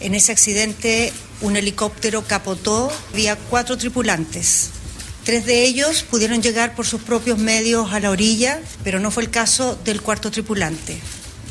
En ese accidente un helicóptero capotó, había cuatro tripulantes. Tres de ellos pudieron llegar por sus propios medios a la orilla, pero no fue el caso del cuarto tripulante,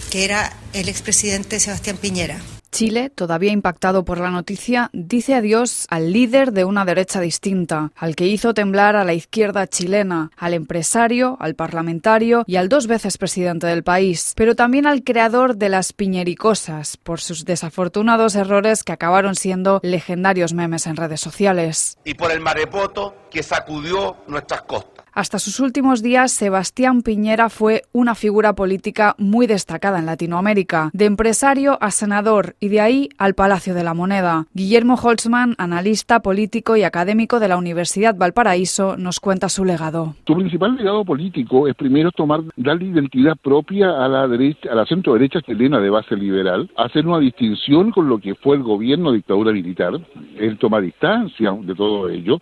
que era el expresidente Sebastián Piñera. Chile, todavía impactado por la noticia, dice adiós al líder de una derecha distinta, al que hizo temblar a la izquierda chilena, al empresario, al parlamentario y al dos veces presidente del país, pero también al creador de las piñericosas, por sus desafortunados errores que acabaron siendo legendarios memes en redes sociales. Y por el marepoto que sacudió nuestras costas. Hasta sus últimos días, Sebastián Piñera fue una figura política muy destacada en Latinoamérica, de empresario a senador y de ahí al Palacio de la Moneda. Guillermo Holtzman, analista político y académico de la Universidad Valparaíso, nos cuenta su legado. Su principal legado político es primero tomar, darle identidad propia a la derecha, a la centro derecha chilena de base liberal, hacer una distinción con lo que fue el gobierno de dictadura militar, él toma distancia de todo ello,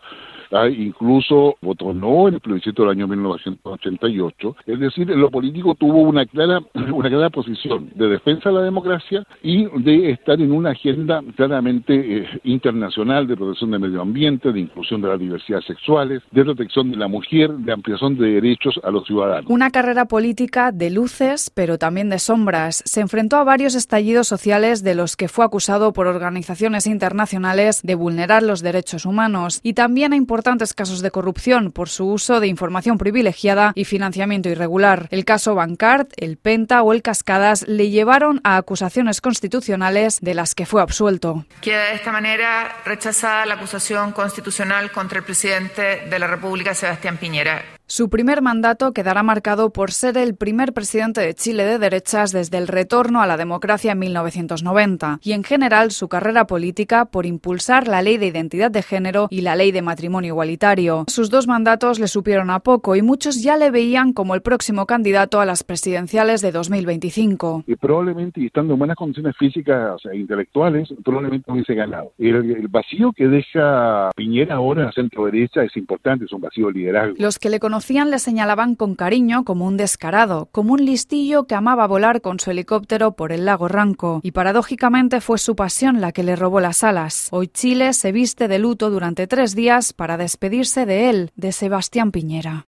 incluso votó no en el plebiscito del año 1988. Es decir, en lo político tuvo una clara, una clara posición de defensa de la democracia y de estar en una agenda claramente eh, internacional de protección del medio ambiente, de inclusión de las diversidades sexuales, de protección de la mujer, de ampliación de derechos a los ciudadanos. Una carrera política de luces, pero también de sombras. Se enfrentó a varios estallidos sociales de los que fue acusado por organizaciones internacionales de vulnerar los derechos humanos y también a importantes casos de corrupción por su uso de información privilegiada y financiamiento irregular. El caso Bancard, el Penta o el Cascadas le llevaron a acusaciones constitucionales de las que fue absuelto. Queda de esta manera rechazada la acusación constitucional contra el presidente de la República, Sebastián Piñera. Su primer mandato quedará marcado por ser el primer presidente de Chile de derechas desde el retorno a la democracia en 1990 y en general su carrera política por impulsar la ley de identidad de género y la ley de matrimonio igualitario. Sus dos mandatos le supieron a poco y muchos ya le veían como el próximo candidato a las presidenciales de 2025. Y probablemente, y estando en buenas condiciones físicas e intelectuales, probablemente hubiese ganado. El, el vacío que deja Piñera ahora centro derecha es importante, es un vacío de liderazgo. Los que le conocían le señalaban con cariño como un descarado, como un listillo que amaba volar con su helicóptero por el lago Ranco, y paradójicamente fue su pasión la que le robó las alas. Hoy Chile se viste de luto durante tres días para despedirse de él, de Sebastián Piñera.